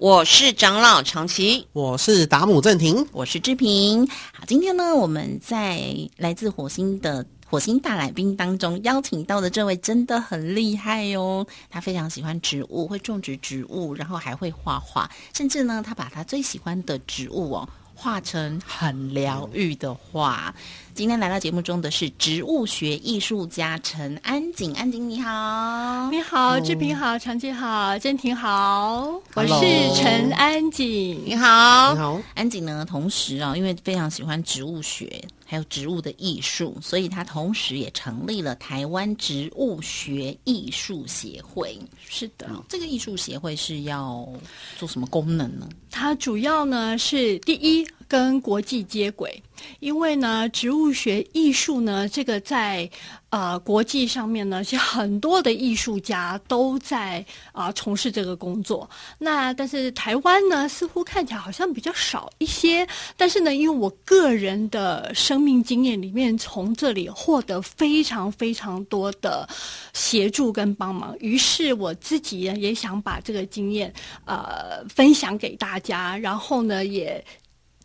我是长老长崎，我是达姆正廷，我是志平。好，今天呢，我们在来自火星的火星大来宾当中邀请到的这位真的很厉害哦，他非常喜欢植物，会种植植物，然后还会画画，甚至呢，他把他最喜欢的植物哦画成很疗愈的话。今天来到节目中的是植物学艺术家陈安景，安景你好，你好，志平好，长姐好，真婷好，我是陈安景。你好你，好，安景呢，同时啊，因为非常喜欢植物学，还有植物的艺术，所以他同时也成立了台湾植物学艺术协会。是的，这个艺术协会是要做什么功能呢？它主要呢是第一跟国际接轨，因为呢植物学艺术呢这个在呃国际上面呢，其实很多的艺术家都在啊、从事这个工作。那但是台湾呢似乎看起来好像比较少一些，但是呢，因为我个人的生命经验里面，从这里获得非常非常多的协助跟帮忙，于是我自己也想把这个经验呃分享给大家，然后呢也。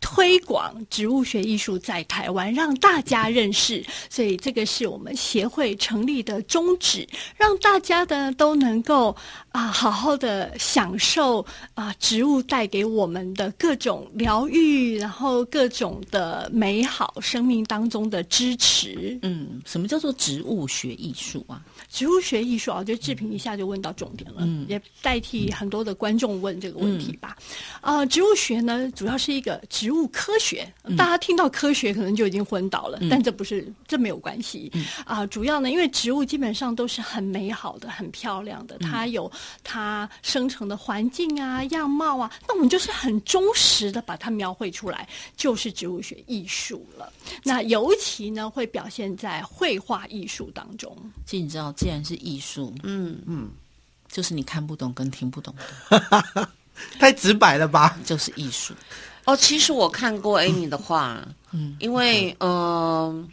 推广植物学艺术在台湾，让大家认识，所以这个是我们协会成立的宗旨，让大家呢都能够啊好好的享受啊植物带给我们的各种疗愈，然后各种的美好，生命当中的支持。嗯，什么叫做植物学艺术啊？植物学艺术啊，我觉得志平一下就问到重点了，也代替很多的观众问这个问题吧。啊、植物学呢，主要是一个植物科学，大家听到科学可能就已经昏倒了，但这不是，这没有关系啊、主要呢，因为植物基本上都是很美好的、很漂亮的，它有它生成的环境啊、样貌啊，那我们就是很忠实的把它描绘出来，就是植物学艺术了。那尤其呢，会表现在绘画艺术当中。其实你知道，既然是艺术，嗯嗯，就是你看不懂跟听不懂的，太直白了吧？就是艺术。哦，其实我看过 Amy 的画，嗯，因为嗯、呃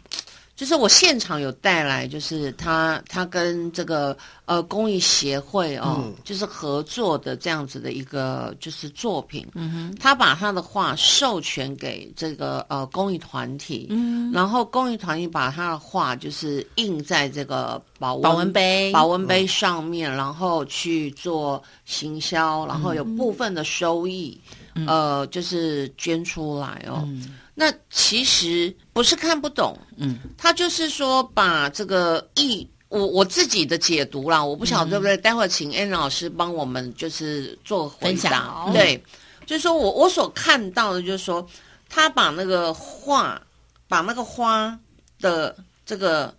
就是我现场有带来，就是他他跟这个呃公益协会哦，就是合作的这样子的一个就是作品，嗯哼，他把他的画授权给这个呃公益团体，嗯，然后公益团体把他的画就是印在这个保温保温杯。保温杯上面，然后去做行销，然后有部分的收益。呃，就是捐出来哦。那其实不是看不懂，嗯，他就是说把这个意，我我自己的解读啦，我不晓得对不对，待会儿请 N 老师帮我们就是做回答。对，就是说我我所看到的，就是说他把那个画，把那个花的这个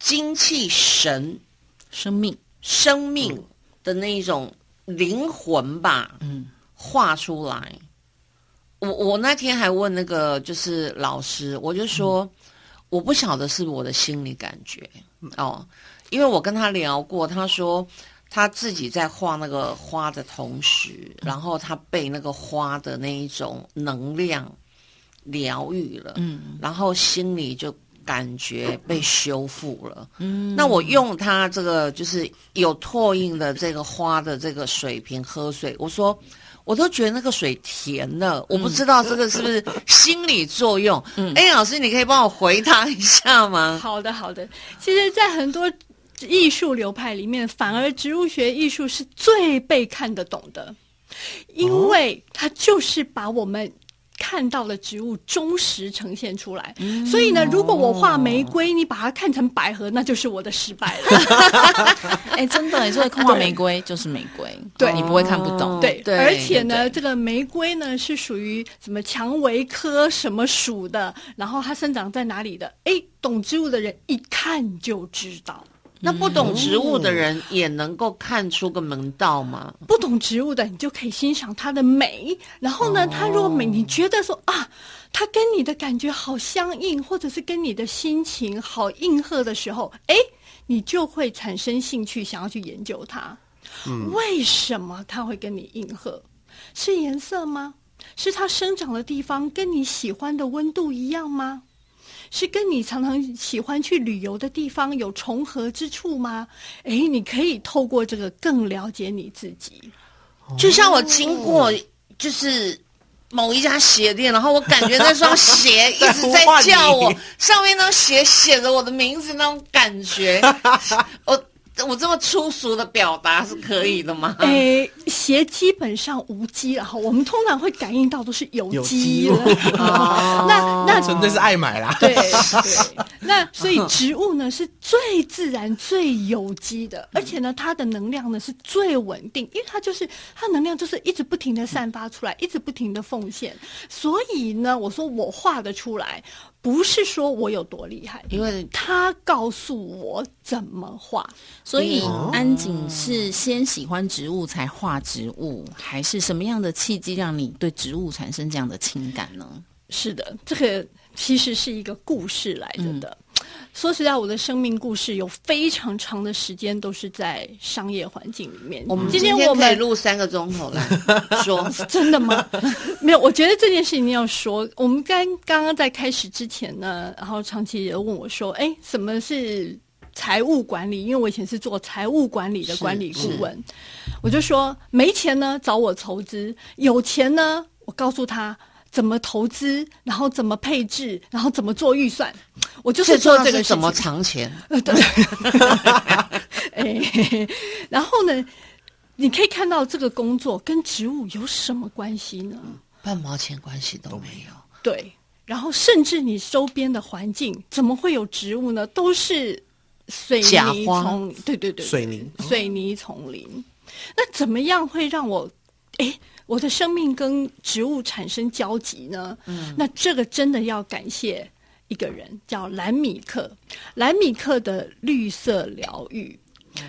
精气神、生命，生命的那一种灵魂吧，嗯，画出来。我我那天还问那个就是老师，我就说、我不晓得是我的心理感觉哦，因为我跟他聊过，他说他自己在画那个花的同时，然后他被那个花的那一种能量疗愈了，嗯然后心里就感觉被修复了。嗯，那我用它这个就是有拓印的这个花的这个水瓶喝水，我说我都觉得那个水甜了，我不知道这个是不是心理作用。嗯，哎，老师，你可以帮我回答一下吗？好的，好的。其实，在很多艺术流派里面，反而植物学艺术是最被看得懂的，因为它就是把我们。看到的植物忠实呈现出来，所以呢，如果我画玫瑰，你把它看成百合，那就是我的失败了。哎，真的，所以画玫瑰就是玫瑰，对你不会看不懂，对，对而且呢，对对这个玫瑰呢是属于什么蔷薇科什么属的，然后它生长在哪里的？哎，懂植物的人一看就知道。那不懂植物的人也能够看出个门道吗？不懂植物的，你就可以欣赏它的美。然后呢，它如果美，你觉得说啊，它跟你的感觉好相应，或者是跟你的心情好应和的时候，哎，你就会产生兴趣，想要去研究它。为什么它会跟你应和？是颜色吗？是它生长的地方跟你喜欢的温度一样吗？是跟你常常喜欢去旅游的地方有重合之处吗？诶，你可以透过这个更了解你自己。就像我经过就是某一家鞋店，然后我感觉那双鞋一直在叫我，上面那双鞋写着我的名字那种感觉，我。我这么粗俗的表达是可以的吗？诶，鞋基本上无机了哈，我们通常会感应到都是有机了。那那纯粹是爱买啦。对对，那所以植物呢是最自然、最有机的，而且呢它的能量呢是最稳定，因为它就是它能量就是一直不停的散发出来，一直不停的奉献。所以呢，我说我画得出来。不是说我有多厉害，因为他告诉我怎么画。所以安井是先喜欢植物才画植物，还是什么样的契机让你对植物产生这样的情感呢？是的，这个其实是一个故事来着的。说实在，我的生命故事有非常长的时间都是在商业环境里面。我们今天我们录三个钟头来 说，真的吗？没有，我觉得这件事一定要说。我们刚刚刚在开始之前呢，然后长期也问我说：“哎，什么是财务管理？”因为我以前是做财务管理的管理顾问，我就说没钱呢找我筹资，有钱呢我告诉他。怎么投资，然后怎么配置，然后怎么做预算，我就是做这个怎么藏钱。对，哎，然后呢，你可以看到这个工作跟植物有什么关系呢？半毛钱关系都没有。对，然后甚至你周边的环境怎么会有植物呢？都是水泥丛，对对对，水泥水泥丛林。那怎么样会让我哎？我的生命跟植物产生交集呢？嗯，那这个真的要感谢一个人，叫兰米克。兰米克的绿色疗愈，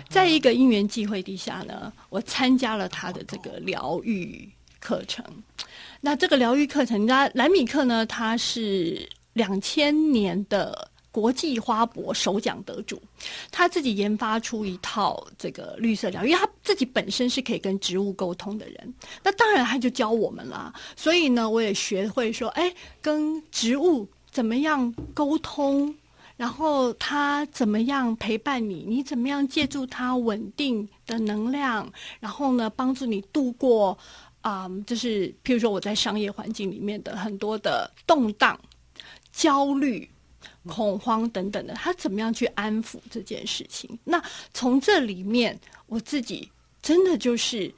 在一个因缘际会底下呢，我参加了他的这个疗愈课程。那这个疗愈课程，那兰米克呢，他是两千年的。国际花博首奖得主，他自己研发出一套这个绿色疗，因为他自己本身是可以跟植物沟通的人，那当然他就教我们了。所以呢，我也学会说，哎，跟植物怎么样沟通，然后他怎么样陪伴你，你怎么样借助它稳定的能量，然后呢，帮助你度过啊，就是譬如说我在商业环境里面的很多的动荡、焦虑。恐慌等等的，他怎么样去安抚这件事情？那从这里面，我自己真的就是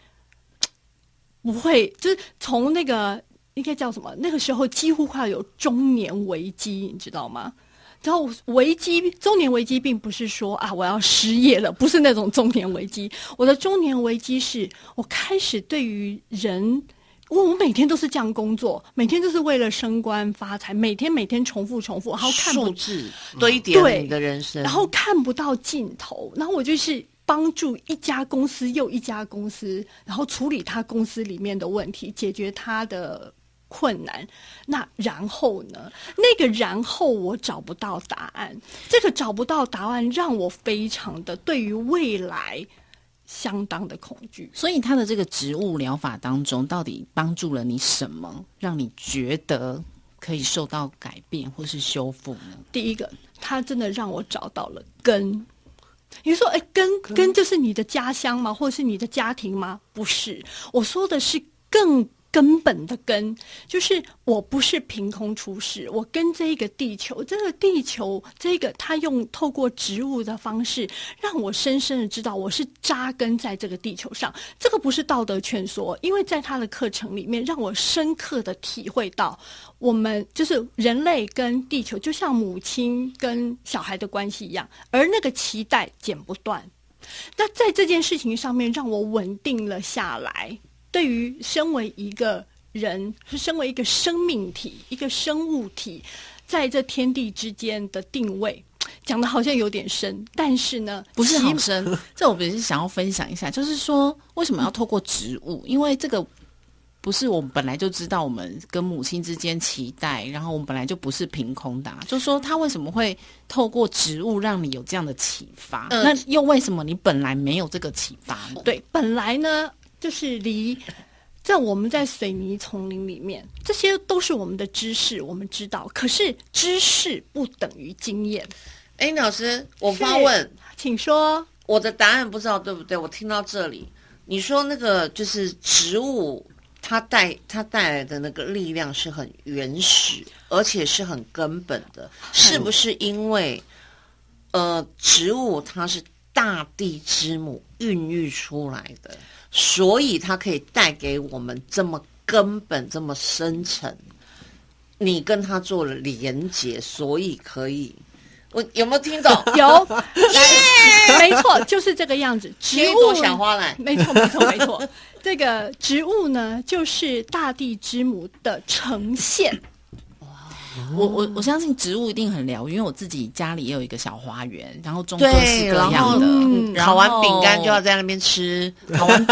不会，就是从那个应该叫什么？那个时候几乎快要有中年危机，你知道吗？然后危机，中年危机并不是说啊我要失业了，不是那种中年危机。我的中年危机是我开始对于人。我我每天都是这样工作，每天就是为了升官发财，每天每天重复重复，然后看数字堆叠你的人生，然后看不到尽头。然后我就是帮助一家公司又一家公司，然后处理他公司里面的问题，解决他的困难。那然后呢？那个然后我找不到答案，这个找不到答案让我非常的对于未来。相当的恐惧，所以他的这个植物疗法当中，到底帮助了你什么，让你觉得可以受到改变或是修复呢？第一个，他真的让我找到了根。你说，哎，根根就是你的家乡吗？或者是你的家庭吗？不是，我说的是更。根本的根就是我不是凭空出世，我跟这个地球，这个地球，这个他用透过植物的方式，让我深深的知道我是扎根在这个地球上。这个不是道德劝说，因为在他的课程里面，让我深刻的体会到，我们就是人类跟地球，就像母亲跟小孩的关系一样，而那个脐带剪不断。那在这件事情上面，让我稳定了下来。对于身为一个人，是身为一个生命体、一个生物体，在这天地之间的定位，讲的好像有点深，但是呢，不是很深。这我也是想要分享一下，就是说为什么要透过植物？因为这个不是我们本来就知道，我们跟母亲之间期待，然后我们本来就不是凭空的。就说他为什么会透过植物让你有这样的启发？那又为什么你本来没有这个启发呢？对，本来呢。就是离在我们在水泥丛林里面，这些都是我们的知识，我们知道。可是知识不等于经验。哎，老师，我发问，请说。我的答案不知道对不对？我听到这里，你说那个就是植物，它带它带来的那个力量是很原始，而且是很根本的，是不是因为呃，植物它是大地之母孕育出来的，所以它可以带给我们这么根本、这么深沉。你跟他做了连接，所以可以。我有没有听懂？有，来，没错，就是这个样子。植物小花来，没错，没错，没错。这个植物呢，就是大地之母的呈现。我我我相信植物一定很疗愈，因为我自己家里也有一个小花园，然后种各式对，各然后样的。嗯烤完饼干就要在那边吃。烤完，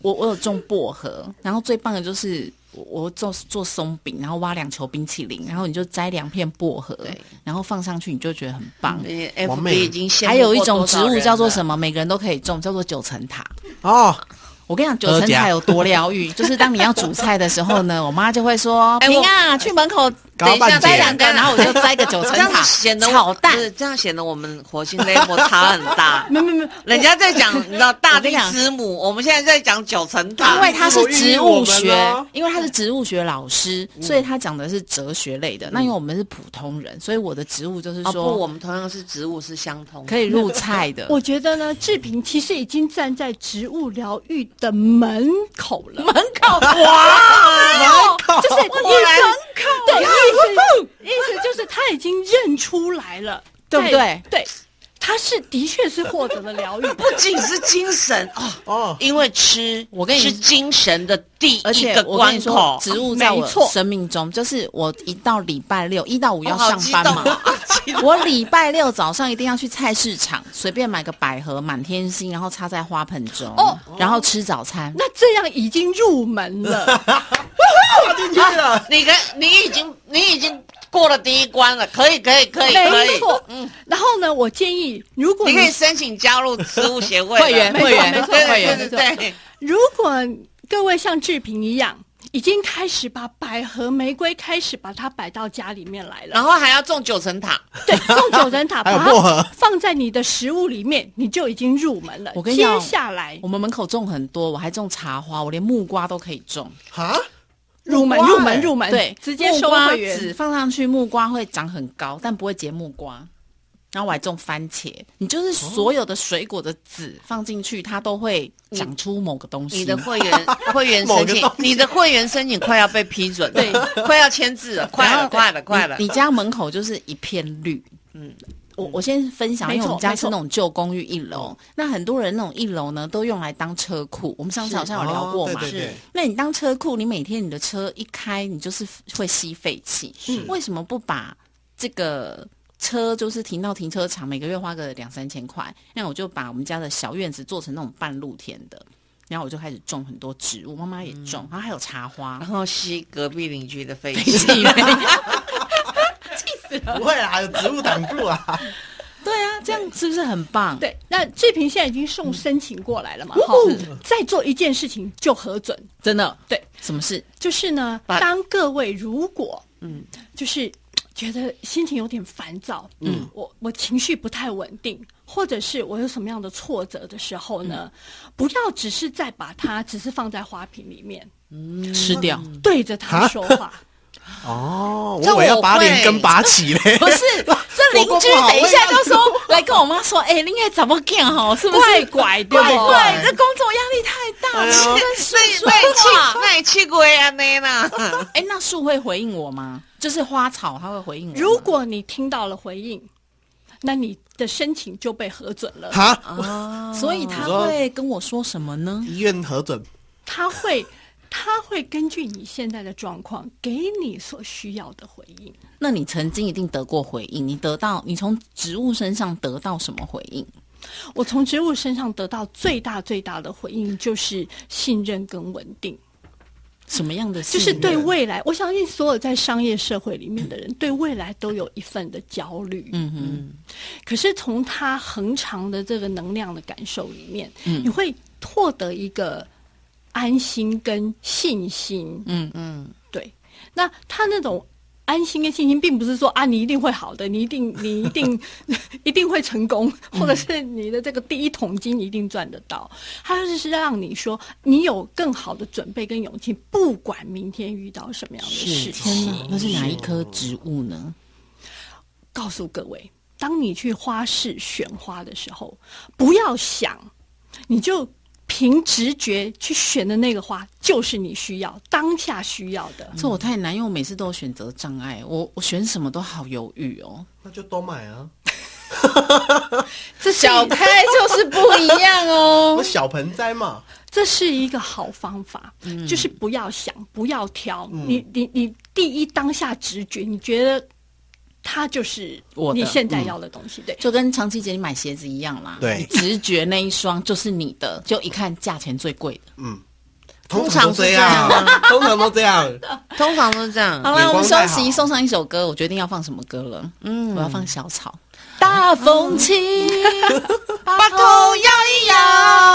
我我有种薄荷，然后最棒的就是我我做做松饼，然后挖两球冰淇淋，然后你就摘两片薄荷对，然后放上去，你就觉得很棒。对完 FB 美已经还有一种植物叫做什么？每个人都可以种，叫做九层塔。哦，我跟你讲，九层塔有多疗愈，就是当你要煮菜的时候呢，我妈就会说：“哎我平啊，去门口搞半截摘两个，然后我就摘个九层 这样塔显得我炒蛋不。是这样显得我们火星 level 差很大。没没没，人家在讲，你知道大地之母，我们现在在讲九层塔，因为他是植物学，因为他是植物学老师，所以他讲的是哲学类的。那因为我们是普通人，所以我的植物就是说我们同样是植物是相通的。可以入菜的。我觉得呢，志平其实已经站在植物疗愈的门口了。门口哇，就是意果对，意思意思就是他已经认出来了，对不对？对，他是的确是获得了疗愈。不仅是精神 哦，哦，因为吃，我跟你是精神的第而且一个我跟你说关口，。植物在我生命中，就是我一到礼拜六一到五要上班嘛，哦 我礼拜六早上一定要去菜市场，随便买个百合、满天星，然后插在花盆中，哦。然后吃早餐。那这样已经入门了，进去了，你跟你已经你已经过了第一关了，可以可以可以，没错。嗯，然后呢，我建议，如果你可以申请加入植物协会会员了会员没错会员对对对，如果各位像志平一样，已经开始把百合、玫瑰开始把它摆到家里面来了，然后还要种九层塔，对，种九层塔，把它放在你的食物里面，你就已经入门了。接我跟你讲下来我们门口种很多，我还种茶花，我连木瓜都可以种。哈，入门，入门，欸入门，对，直接收会员籽。放上去，木瓜会长很高，但不会结木瓜。然后我还种番茄，你就是所有的水果的籽放进去，它都会长出某个东西。你的会员 会员申请你的会员申请快要被批准了，对，快要签字了，快了，快了，快了你。你家门口就是一片绿。嗯，我我先分享，因为我们家是那种旧公寓一楼，那很多人那种一楼呢都用来当车库。我们上次好像有聊过嘛，哦对对对那你当车库，你每天你的车一开，你就是会吸废气。为什么不把这个车就是停到停车场，每个月花个两三千块？那我就把我们家的小院子做成那种半露天的，然后我就开始种很多植物，妈妈也种，然后还有茶花然。后吸隔壁邻居的废气气，不会啊，有植物挡住啊。对啊，这样是不是很棒？对，那志平现在已经送申请过来了嘛？哈、嗯再做一件事情就核准。真的，对，什么事？就是呢，把当各位如果嗯，就是觉得心情有点烦躁，嗯，我我情绪不太稳定，或者是我有什么样的挫折的时候呢，不要只是再把它只是放在花瓶里面，吃掉？对着它说话。哦，这我要把我会脸根拔起嘞。不是，这 邻居等一下就说来跟我妈说，哎、你应该怎么干哈？是不是？怪怪这工作压力太大了，哎呦跟那树说那你话气，那你气鬼啊那啦，哎、那树会回应我吗？就是花草，它会回应我。如果你听到了回应，那你的申请就被核准了。哈，所以他会跟我说什么呢？医院核准，他会，他会根据你现在的状况，给你所需要的回应。那你曾经一定得过回应，你得到你从植物身上得到什么回应？我从植物身上得到最大最大的回应，就是信任跟稳定，什么样的就是对未来。我相信所有在商业社会里面的人，对未来都有一份的焦虑。嗯嗯，可是从他恒长的这个能量的感受里面，嗯你会获得一个安心跟信心。嗯嗯，对，那他那种安心跟信心，并不是说啊，你一定会好的，你一定 你一定 一定会成功，或者是你的这个第一桶金一定赚得到。他就是让你说，你有更好的准备跟勇气，不管明天遇到什么样的事情。那是哪一棵植物呢？告诉各位，当你去花市选花的时候，不要想，你就。凭直觉去选的那个花，就是你需要当下需要的。这我太难，因为我每次都有选择障碍，我我选什么都好犹豫哦。那就都买啊。这小开就是不一样哦。小盆栽嘛，这是一个好方法，就是不要想，不要挑，你你你第一当下直觉，你觉得。它就是我你现在要的东西，对，就跟长期姐你买鞋子一样啦。对，直觉那一双就是你的，就一看价钱最贵的。嗯，通常这样，通常都这样，通常都这样。好了，我们休息，送上一首歌，我决定要放什么歌了。嗯，我要放小草，大风起，把头摇一摇。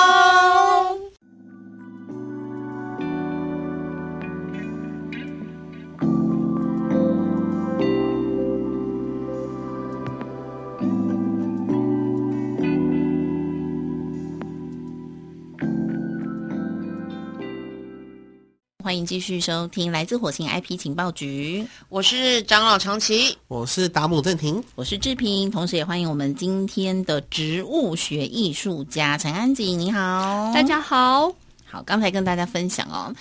继续收听来自火星 IP 情报局，我是长老长崎，我是达姆正廷，我是志平，同时也欢迎我们今天的植物学艺术家陈安吉，你好，大家好，好，刚才跟大家分享哦，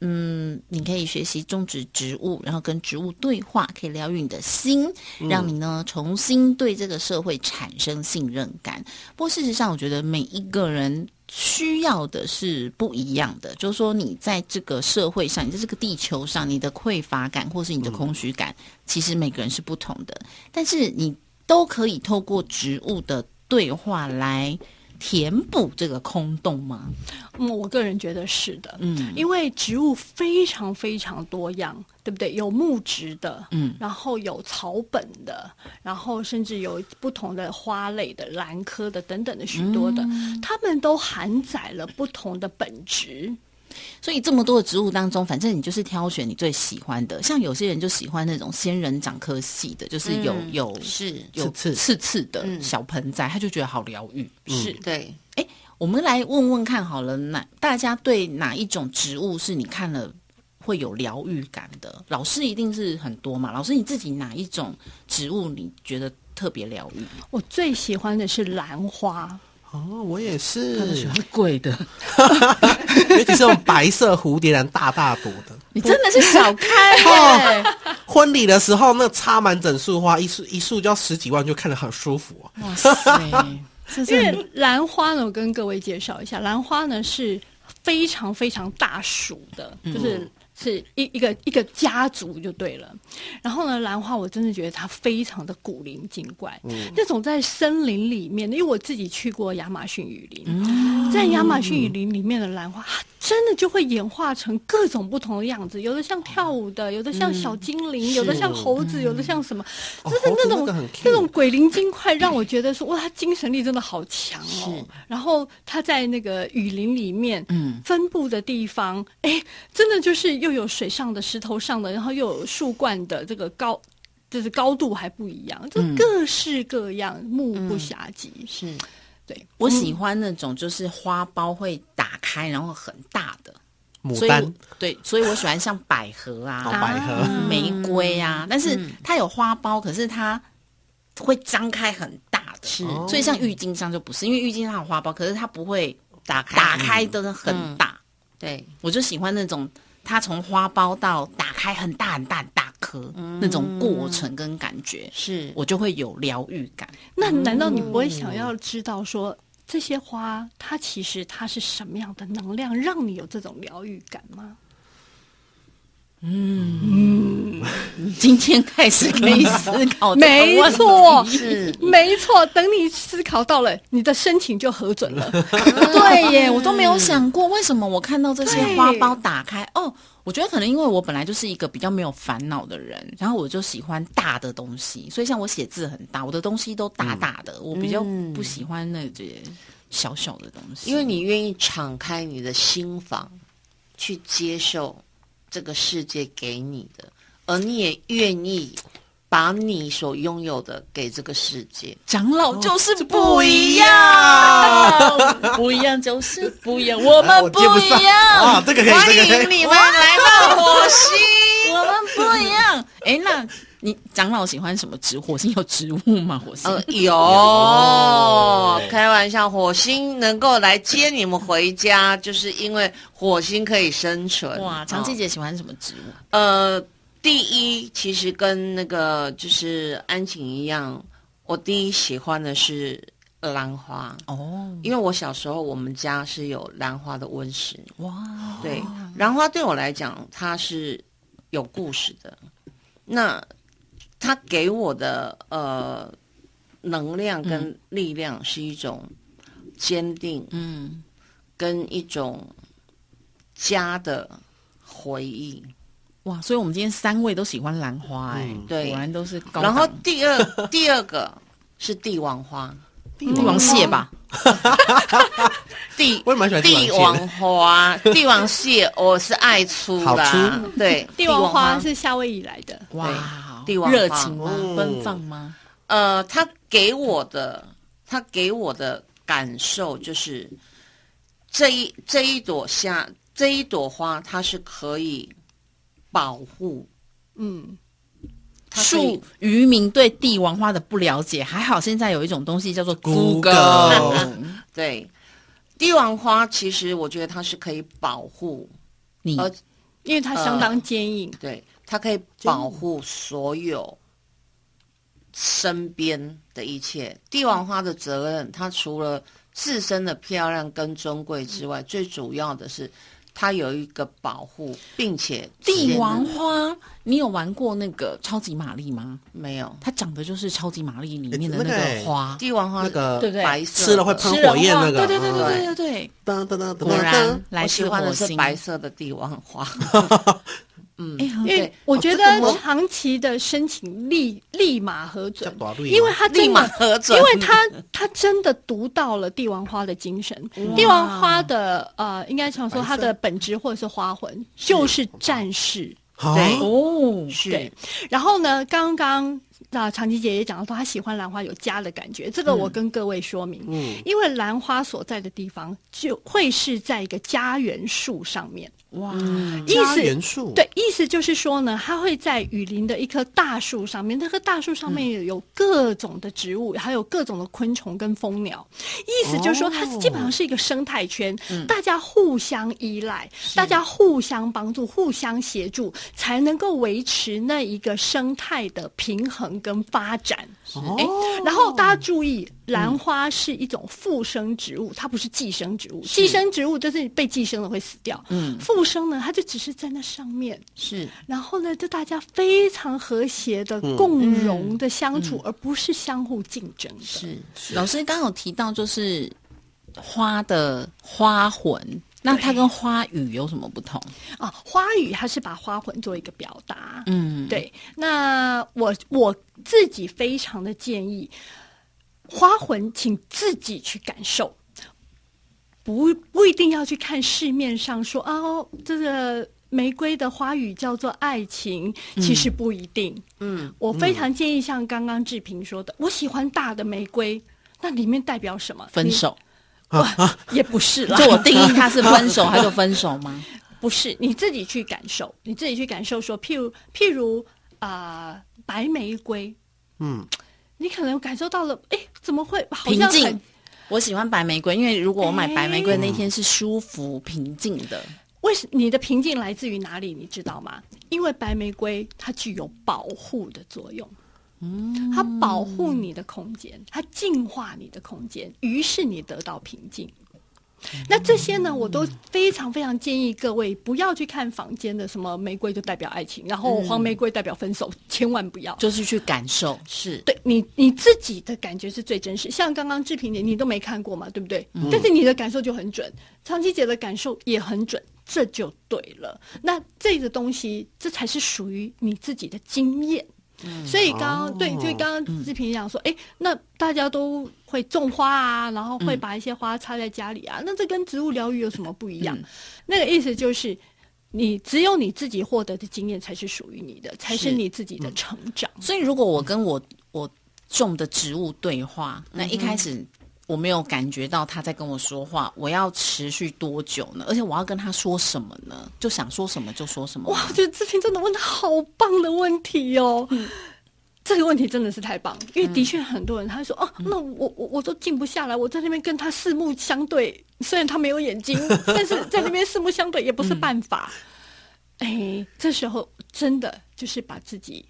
嗯，你可以学习种植植物，然后跟植物对话，可以疗愈你的心，让你呢重新对这个社会产生信任感。不过事实上，我觉得每一个人。需要的是不一样的，就是说，你在这个社会上，你在这个地球上，你的匮乏感或是你的空虚感，其实每个人是不同的，但是你都可以透过植物的对话来。填补这个空洞吗？嗯，我个人觉得是的。嗯，因为植物非常非常多样，对不对？有木质的，嗯，然后有草本的，然后甚至有不同的花类的、兰科的等等的许多的，它们都含载了不同的本质。所以这么多的植物当中，反正你就是挑选你最喜欢的。像有些人就喜欢那种仙人掌科系的，就是有有是有刺刺刺的小盆栽，他就觉得好疗愈。是对。哎，我们来问问看好了，哪大家对哪一种植物是你看了会有疗愈感的？老师一定是很多嘛。老师你自己哪一种植物你觉得特别疗愈？我最喜欢的是兰花。哦，我也是，喜欢贵的，尤其是用白色蝴蝶兰，大大朵的。你真的是小开婚礼的时候，那插满整束花，一束一束就要十几万，就看着很舒服啊！哇塞，因为兰花呢，我跟各位介绍一下，兰花呢是非常非常大属的，就是。是一一个一个家族就对了，然后呢，兰花我真的觉得它非常的古灵精怪，那种在森林里面，因为我自己去过亚马逊雨林，在亚马逊雨林里面的兰花。真的就会演化成各种不同的样子，有的像跳舞的，有的像小精灵，有的像猴子，有的像什么，就是那种那种鬼灵精怪，让我觉得说哇，他精神力真的好强哦。然后他在那个雨林里面，嗯，分布的地方，哎，真的就是又有水上的、石头上的，然后又有树冠的，这个高就是高度还不一样，就各式各样，目不暇接。是。对，我喜欢那种就是花苞会打开，然后很大的。牡丹。对，所以我喜欢像百合啊、百合、玫瑰啊，但是它有花苞，可是它会张开很大的。是，所以像郁金香就不是，因为郁金香有花苞，可是它不会打开，打开的很大。对，我就喜欢那种它从花苞到打开很大很大很大颗那种过程跟感觉，是我就会有疗愈感。那难道你不会想要知道说这些花它其实它是什么样的能量，让你有这种疗愈感吗？嗯，今天开始可以思考，没错，是没错。等你思考到了，你的申请就核准了。对耶，我都没有想过，为什么我看到这些花苞打开 哦。我觉得可能因为我本来就是一个比较没有烦恼的人，然后我就喜欢大的东西，所以像我写字很大，我的东西都大大的，我比较不喜欢那些小小的东西。因为你愿意敞开你的心房，去接受这个世界给你的，而你也愿意把你所拥有的给这个世界。长老就是这不不一一样，不一样就是 不一样，我啊们不一样啊，，这个可以，欢这个可以。迎你们来到火星。我们不一样。哎，那你长老喜欢什么植？火星有植物吗？火星呃，有开玩笑，火星能够来接你们回家，就是因为火星可以生存。哇，长期哦姐喜欢什么植物？呃，第一，其实跟那个就是安晴一样，我第一喜欢的是兰花，哦，因为我小时候我们家是有兰花的温室。哇，对，兰花对我来讲，它是有故事的。那它给我的呃能量跟力量是一种坚定，嗯，跟一种家的回忆。哇，所以我们今天三位都喜欢兰花，哎、嗯。对。果然都是高。然后第二 第二个是帝王花，帝王蟹吧，帝 我也蛮喜欢帝帝王花，帝王蟹我是爱出好啦出，对，帝王花是夏威夷来的，哇，帝王花热情吗？嗯奔放吗？呃，他给我的，他给我的感受就是，这一这一朵夏这一朵花，它是可以保护，嗯，树渔民对帝王花的不了解，还好现在有一种东西叫做 Google 对。帝王花，其实我觉得它是可以保护，你。呃因为它相当坚硬，对，它可以保护所有身边的一切帝王花的责任它除了自身的漂亮跟尊贵之外最主要的是它有一个保护并且帝王花你有玩过那个超级玛丽吗没有。它长的就是超级玛丽里面的那个花。帝王花那个对？不对？白色吃了会喷火焰那个。对对对对对果然来喜欢的是白色的帝王花。嗯，因为我觉得长期的申请立立马核准因为他立马。核准，因为他他真的读到了帝王花的精神，帝王花的呃，应该常说它的本质或者是花魂就是战士，对。哦，是。对。然后呢，刚刚啊，长吉姐也讲到说，她喜欢兰花有家的感觉，这个我跟各位说明，嗯。因为兰花所在的地方就会是在一个家园树上面，哇，意思元素，对，意思就是说呢，它会在雨林的一棵大树上面，那棵大树上面有各种的植物，还有各种的昆虫跟蜂鸟。意思就是说，它基本上是一个生态圈，大家互相依赖，大家互相帮助、互相协助，才能够维持那一个生态的平衡跟发展。哦。哎，然后大家注意，兰花是一种附生植物，它不是寄生植物。寄生植物就是被寄生了会死掉，嗯。附生呢，它就只是在那上面。是。然后呢，就大家非常和谐的共融的相处，而不是相互竞争的。是。老师刚刚有提到就是花的花魂，那它跟花语有什么不同？啊，花语它是把花魂做一个表达。嗯，对，那我我自己非常的建议，花魂请自己去感受，不不一定要去看市面上说哦，这个玫瑰的花语叫做爱情，其实不一定。嗯，我非常建议像刚刚志平说的，我喜欢大的玫瑰，那里面代表什么？分手。你哇，也不是啦，就我定义它是分手，它就分手吗？不是你自己去感受，你自己去感受说，譬如譬如啊、呃白玫瑰，嗯，你可能感受到了，哎，怎么会好像很？我喜欢白玫瑰，因为如果我买白玫瑰那天是舒服平静的，为什你的平静来自于哪里？你知道吗？因为白玫瑰它具有保护的作用。嗯，它保护你的空间，它净化你的空间，于是你得到平静。那这些呢，我都非常非常建议各位不要去看房间的什么玫瑰就代表爱情，然后黄玫瑰代表分手，千万不要。就是去感受。是，对你你自己的感觉是最真实。像刚刚志平姐你都没看过嘛，对不对？但是你的感受就很准，长期姐的感受也很准，这就对了。那这个东西，这才是属于你自己的经验。所以刚刚、哦。对，就刚刚志平讲说，哎、那大家都会种花啊，然后会把一些花插在家里啊，那这跟植物疗愈有什么不一样？那个意思就是，你只有你自己获得的经验才是属于你的，才是是。你自己的成长。所以如果我跟我我种的植物对话，那一开始我没有感觉到他在跟我说话，我要持续多久呢？而且我要跟他说什么呢？就想说什么就说什么。哇，我觉得志平真的问的好棒的问题哦。这个问题真的是太棒，因为的确很多人他会说哦，那我我我都静不下来，我在那边跟他四目相对，虽然他没有眼睛，但是在那边四目相对也不是办法。哎，这时候真的就是把自己，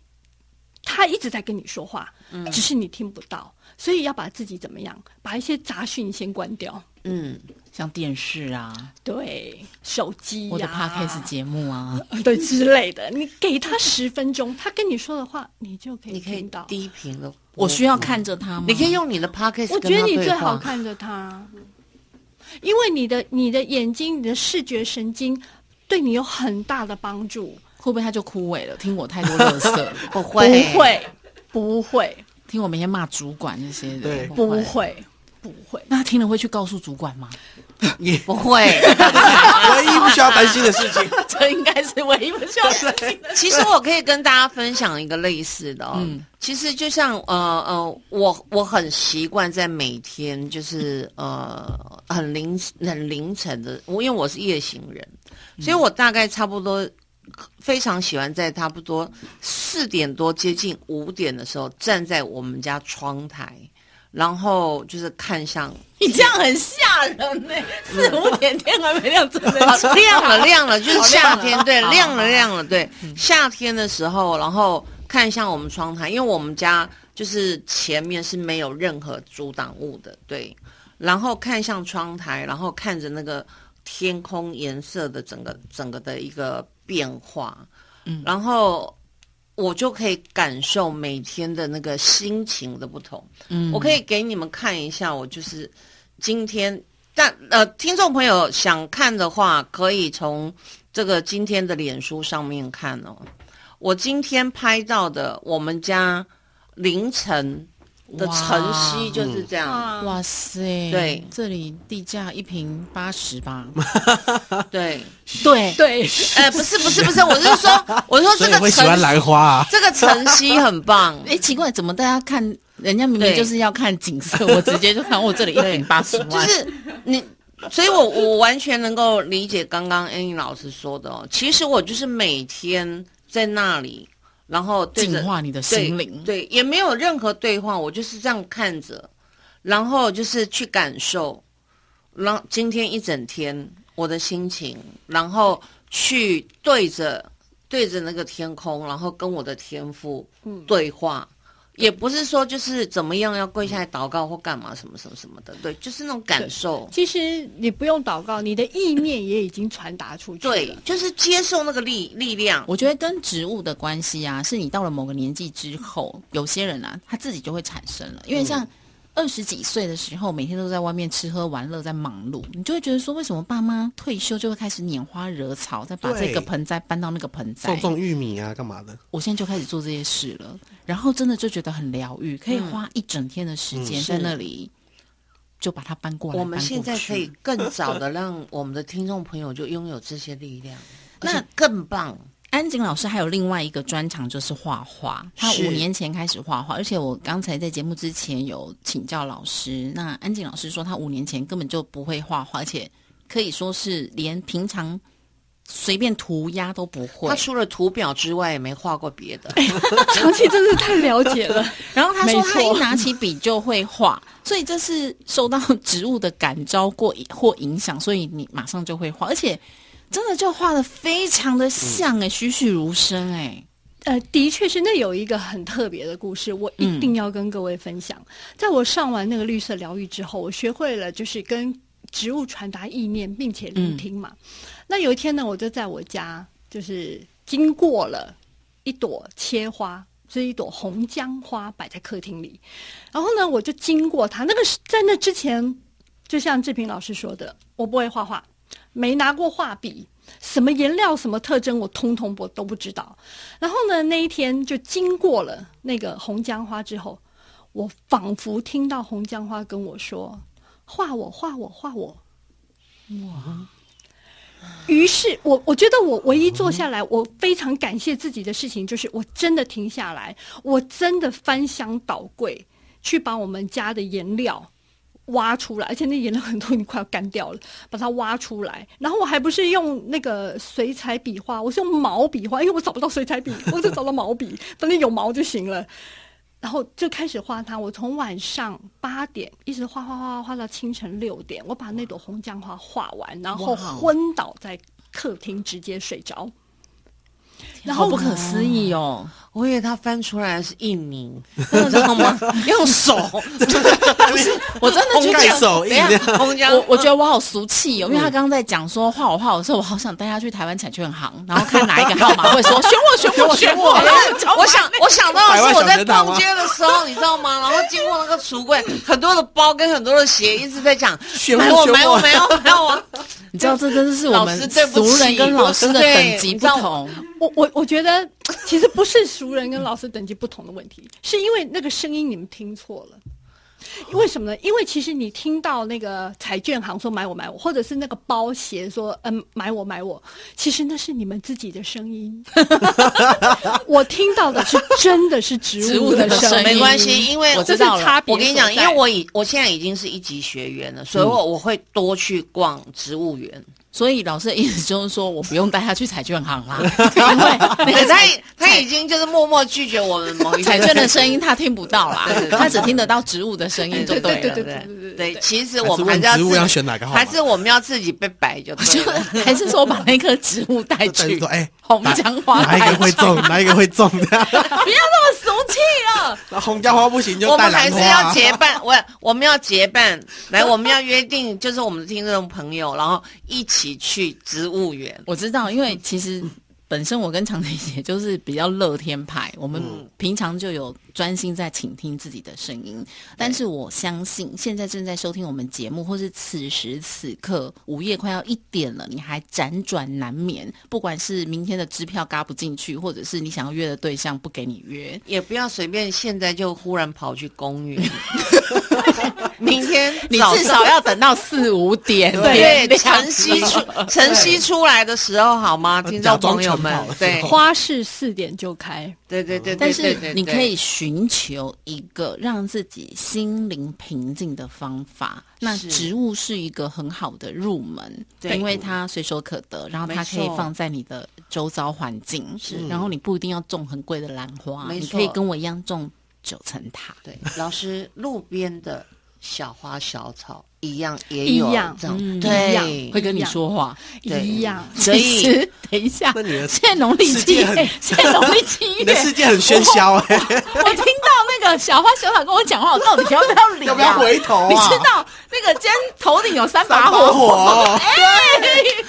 他一直在跟你说话，只是你听不到，所以要把自己怎么样，把一些杂讯先关掉。嗯，像电视啊，对，手机呀、我的 podcast 节目啊，对之类的，你给他十分钟，他跟你说的话，你就可以你可以听到。低频的，我需要看着他吗？你可以用你的 podcast，我觉得你最好看着他，因为你的你的眼睛、你的视觉神经对你有很大的帮助。会不会他就枯萎了？听我太多乐色，不不会会，不会，听我每天骂主管那些的，对不会，不会。那他听了会去告诉主管吗？也不会。唯一不需要担心的事情。这应该是唯一不需要担心的。其实我可以跟大家分享一个类似的、哦，嗯其实就像呃呃，我我很习惯在每天就是呃很凌很凌晨的，我因为我是夜行人，所以我大概差不多非常喜欢在差不多四点多接近五点的时候站在我们家窗台，然后就是看向 你这样很吓人呢、四五点天还没亮，真的啊，亮了亮了，就是哦夏天，对，亮了亮了亮了，对，夏天的时候，然后看向我们窗台，因为我们家就是前面是没有任何阻挡物的，对，然后看向窗台，然后看着那个天空颜色的整个整个的一个变化，嗯然后我就可以感受每天的那个心情的不同。嗯我可以给你们看一下，我就是今天，但呃，听众朋友想看的话，可以从这个今天的脸书上面看哦。我今天拍到的我们家凌晨的晨曦就是这样，啊，哇塞，对。这里地价一平八十吧？对，对，对，呃，不是不是不是，我是说，我是说这个晨会喜欢兰花啊。这个晨曦很棒，哎，奇怪，怎么大家看人家明明就是要看景色，我直接就看我这里一平八十就，是你，所以我我完全能够理解刚刚 Annie 老师说的哦。其实我就是每天在那里，然后对着净化你的心灵。对，也没有任何对话，我就是这样看着，然后就是去感受，然后今天一整天我的心情，然后去对着对着那个天空，然后跟我的天赋对话。也不是说就是怎么样要跪下来祷告或干嘛什么什么什么的，对，就是那种感受，其实你不用祷告，你的意念也已经传达出去了。对，就是接受那个力力量。我觉得跟植物的关系啊，是你到了某个年纪之后，有些人啊，他自己就会产生了。因为像二十几岁的时候，每天都在外面吃喝玩乐，在忙碌，你就会觉得说，为什么爸妈退休就会开始拈花惹草，再把这个盆栽搬到那个盆栽种？种玉米啊，干嘛的？我现在就开始做这些事了，然后真的就觉得很疗愈，可以花一整天的时间嗯在那里。就把它搬过来。我们现在可以更早的让我们的听众朋友就拥有这些力量，那更棒。安景老师还有另外一个专长就是画画，他五年前开始画画，而且我刚才在节目之前有请教老师，那安景老师说他五年前根本就不会画画，而且可以说是连平常随便涂鸦都不会他。除了图表之外，也没画过别的。长期真是太了解了。然后他说他一拿起笔就会画，所以这是受到植物的感召过或影响，所以你马上就会画，而且真的就画的非常的像哎、栩栩如生哎、呃，的确是，那有一个很特别的故事，我一定要跟各位分享。在我上完那个绿色疗愈之后，我学会了就是跟植物传达意念，并且聆听嘛。那有一天呢，我就在我家，就是经过了一朵切花，是一朵红姜花摆在客厅里，然后呢，我就经过它。那个是在那之前，就像志平老师说的，我不会画画，没拿过画笔。什么颜料、什么特征，我通通我都不知道。然后呢，那一天就经过了那个红姜花之后，我仿佛听到红姜花跟我说：“画我，画我，画我。”哇！于是我我觉得我唯一坐下来，我非常感谢自己的事情，就是我真的停下来，我真的翻箱倒柜去把我们家的颜料挖出来，而且那颜料很多已经快要干掉了，把它挖出来。然后我还不是用那个水彩笔画，我是用毛笔画，因为我找不到水彩笔，我就找到毛笔，反正有毛就行了。然后就开始画它，我从晚上八点一直画画画画到清晨六点，我把那朵红姜花画完，然后昏倒在客厅，直接睡着。然后好不可思议哦！我以为他翻出来是印泥，你知道吗？用手，不 是我真的觉得。手印等一下我我觉得我好俗气哦，因为他刚刚在讲说画我画我的时候，我好想带他去台湾彩券行，然后看哪一个号码会说选我选我选我。然后 我想，我想到的是我在逛街的时候，你知道吗？然后经过那个橱柜，很多的包跟很多的鞋一直在讲选我买我选我我买我买我。你知道这真的是我老们师对不起俗人跟老师的等级不同。我我我觉得其实不是熟人跟老师等级不同的问题，是因为那个声音你们听错了。为什么呢？因为其实你听到那个彩券行说买我买我，或者是那个包鞋说嗯买我买我，其实那是你们自己的声音。我听到的是真的是植植物物的声音，没关系，因为我知道了差别。我跟你讲，因为我已我现在已经是一级学员了，所以我我会多去逛植物园。所以老师的意思就是说我不用带他去彩券行啦，因为那对个他他已经就是默默拒绝我们某一彩券的声音他听不到啦他只听得到植物的声音就对对了。对对对对对，其实我们还是要植物要选哪个号还是我们要自己被摆就对就了。还是说把那棵植物带去哎，红哪姜花哪一个会中，哪一个会中的。不要那么俗气了。那红姜花不行就我们还是要。结伴，我我们要结伴来，我们要约定，就是我们的听众朋友，然后一起去植物园。我知道，因为其实本身我跟长腿姐就是比较乐天派，我们平常就有专心在倾听自己的声音。但是我相信，现在正在收听我们节目，或是此时此刻午夜快要一点了，你还辗转难眠，不管是明天的支票嘎不进去，或者是你想要约的对象不给你约，也不要随便现在就忽然跑去公园。明天你至少要等到四五点，对晨曦出晨曦出来的时候好吗？听众朋友们对。花市四点就开，对对对，但是你可以寻求一个让自己心灵平静的方法。那植物是一个很好的入门，对。因为它随手可得，然后它可以放在你的周遭环境，是，然后你不一定要种很贵的兰花，你可以跟我一样种九层塔。对老师路边的小花小草一样也一有样这样嗯对会跟你说话，对一样。所以 等一下，那你的现在农历七月，现在农历七你的月，世界很喧嚣哎，我听到那个小花小草跟我讲话，我到底要不要理、啊？要不要回头啊？你知道那个今天头顶有三把火，哎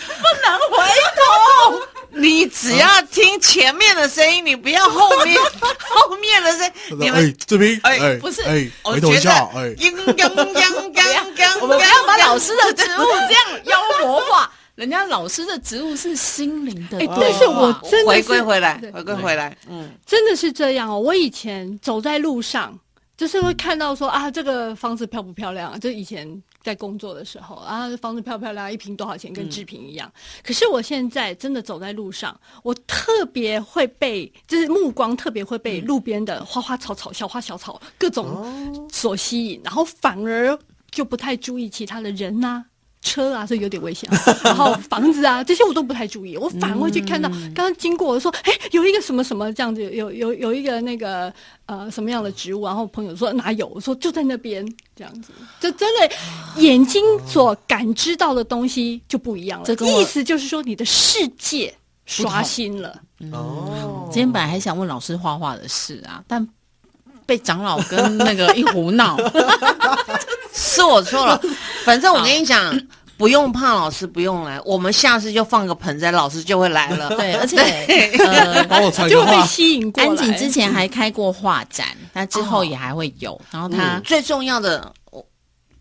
不能回头。你只要听前面的声音，你不要后面 后面的声音。你们哎，这边哎哎，不是哎，我回头一觉得下，哎，刚刚刚刚刚，我们不要把老师的植物这样妖魔化，人家老师的植物是心灵的哎对话。但是我真的回归回来，回归回来，嗯，真的是这样哦！我以前走在路上，就是会看到说啊，这个房子漂不漂亮啊？就以前在工作的时候啊，房子漂不漂亮？一瓶多少钱？跟制品一样。可是我现在真的走在路上，我特别会被，就是目光特别会被路边的花花草草、小花小草各种所吸引，然后反而就不太注意其他的人呐、车啊，所以有点危险、啊。然后房子啊，这些我都不太注意，我反而会去看到刚刚经过，我说，哎，有一个什么什么这样子，有有有一个那个呃什么样的植物，然后朋友说哪有，我说就在那边这样子，就真的眼睛所感知到的东西就不一样了。这意思就是说，你的世界刷新了。哦，今天本来还想问老师画画的事啊，但被长老跟那个一胡闹。是我错了。反正我跟你讲，不用怕老师不用来，我们下次就放个盆栽，老师就会来了。对，而且呃，帮我传就会被，吸引过来。安井之前还开过画展，那之后也还会有。然后他嗯，最重要的，我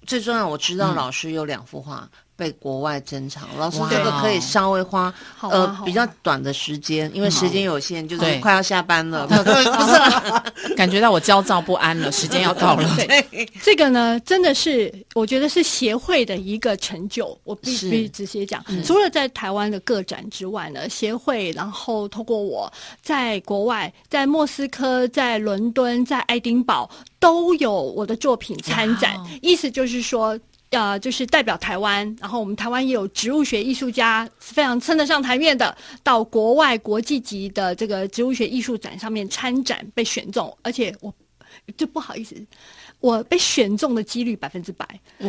最重要，我知道老师有两幅画，被国外珍藏。老师，这个可以稍微花呃比较短的时间，因为时间有限，就是快要下班了，不是，感觉到我焦躁不安了，时间要到了。对，这个呢，真的是我觉得是协会的一个成就。我必须直接讲，除了在台湾的个展之外呢，协会然后透过我在国外，在莫斯科、在伦敦、在爱丁堡都有我的作品参展意思就是说。呃，就是代表台湾，然后我们台湾也有植物学艺术家非常称得上台面的，到国外国际级的这个植物学艺术展上面参展被选中，而且我就不好意思，我被选中的几率百分之百，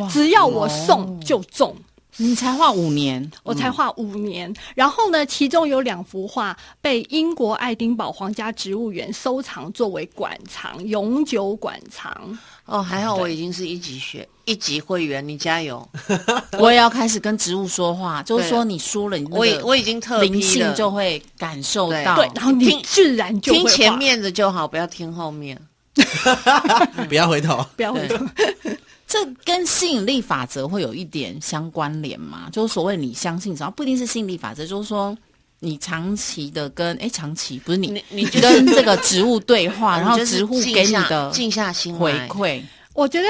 只要我送就中。你才画五年，我才画五年，然后呢，其中有两幅画被英国爱丁堡皇家植物园收藏作为馆藏，永久馆藏。哦，还好我已经是一级学一级会员，你加油！我也要开始跟植物说话，就是说你输了，你那个我已我已经特批灵性就会感受到。对，然后你听自然就听前，面的就好，不要听后面。不要回头。不要回头。这跟吸引力法则会有一点相关联嘛？就是所谓你相信什么，不一定是吸引力法则，就是说你长期的跟哎长期不是你你你就是跟这个植物对话，然后植物给你的静下心回馈，我觉得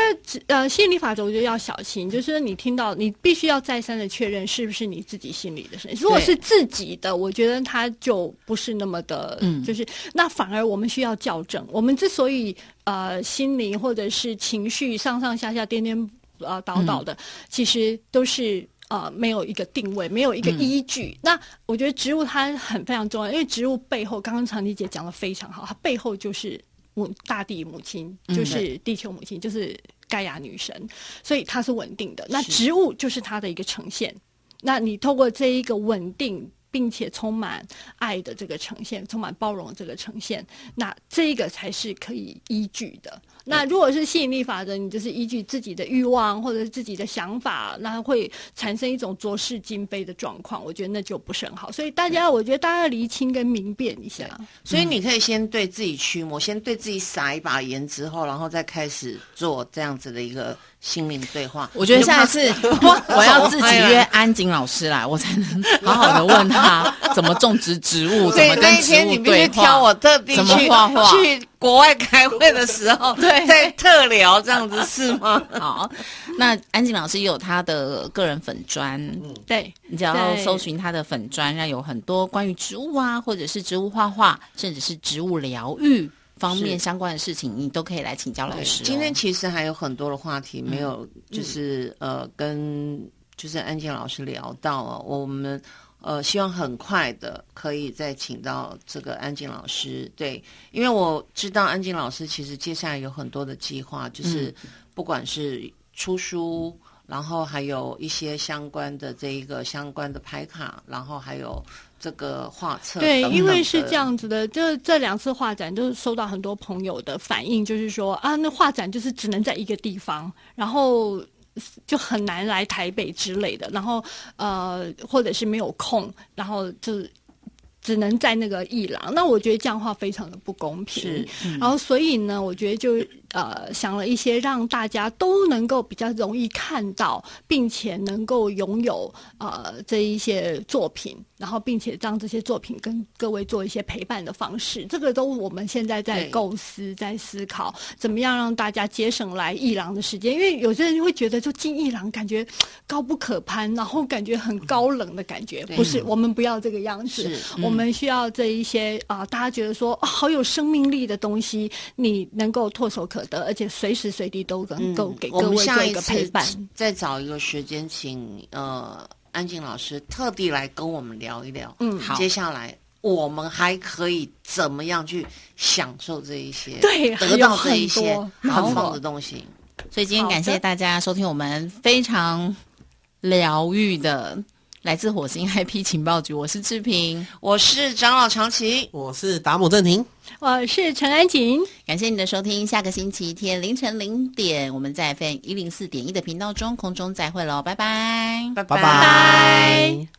呃，吸引力法则我觉得要小心，就是你听到你必须要再三的确认是不是你自己心里的声音。如果是自己的，我觉得它就不是那么的，嗯就是那反而我们需要校正。我们之所以呃心灵或者是情绪上上下下颠颠呃倒倒的，其实都是。呃，没有一个定位，没有一个依据。那我觉得植物它很非常重要，因为植物背后，刚刚长笛姐讲的非常好，它背后就是母大地母亲，就是地球母亲，就是盖亚女神，所以它是稳定的。那植物就是它的一个呈现。那你透过这一个稳定并且充满爱的这个呈现，充满包容的这个呈现，那这个才是可以依据的。那如果是吸引力法则，你就是依据自己的欲望或者是自己的想法，那会产生一种浊世金杯的状况。我觉得那就不是很好。所以大家，我觉得大家要厘清跟明辨一下。所以你可以先对自己驱魔，先对自己撒一把盐之后，然后再开始做这样子的一个心灵对话。我觉得下一次 我要自己约 安景老师来，我才能好好的问他怎么种植植物，怎对那么跟植一天你必须物对挑我话。特地去画画去国外开会的时候，对。在特聊这样子是吗？好，那安静老师也有他的个人粉砖，对，你只要搜寻他的粉砖，那有很多关于植物啊，或者是植物画画，甚至是植物疗愈方面相关的事情，你都可以来请教老师哦、今天其实还有很多的话题没有，就是、呃，跟就是安静老师聊到啊，我们呃希望很快的可以再请到这个安静老师，对，因为我知道安静老师其实接下来有很多的计划，就是不管是出书。然后还有一些相关的这一个相关的牌卡，然后还有这个画册对，因为是这样子的，这这两次画展都是收到很多朋友的反应，就是说啊，那画展就是只能在一个地方，然后就很难来台北之类的，然后呃，或者是没有空，然后就。只能在那个伊朗，那我觉得这样的话非常的不公平。是然后所以呢，我觉得就呃想了一些让大家都能够比较容易看到，并且能够拥有呃这一些作品，然后并且让这些作品跟各位做一些陪伴的方式，这个都我们现在在构思，在思考怎么样让大家节省来艺廊的时间，因为有些人会觉得就进艺廊感觉高不可攀，然后感觉很高冷的感觉，不是我们不要这个样子是，我们需要这一些啊、大家觉得说、哦好有生命力的东西，你能够唾手可得，而且随时随地都能够给嗯我们各位做一下一个陪伴。再找一个时间，请呃安静老师特地来跟我们聊一聊。嗯好接下来我们还可以怎么样去享受这一些？对得到这一些有很多很没错棒的东西。所以今天感谢大家收听我们非常疗愈的来自火星 IP 情报局，我是志平，我是长老长崎，我是达姆正廷，我是陈安锦。感谢你的收听，下个星期天凌晨零点，我们在 FM 一零四点一的频道中空中再会喽，拜。拜。拜。拜拜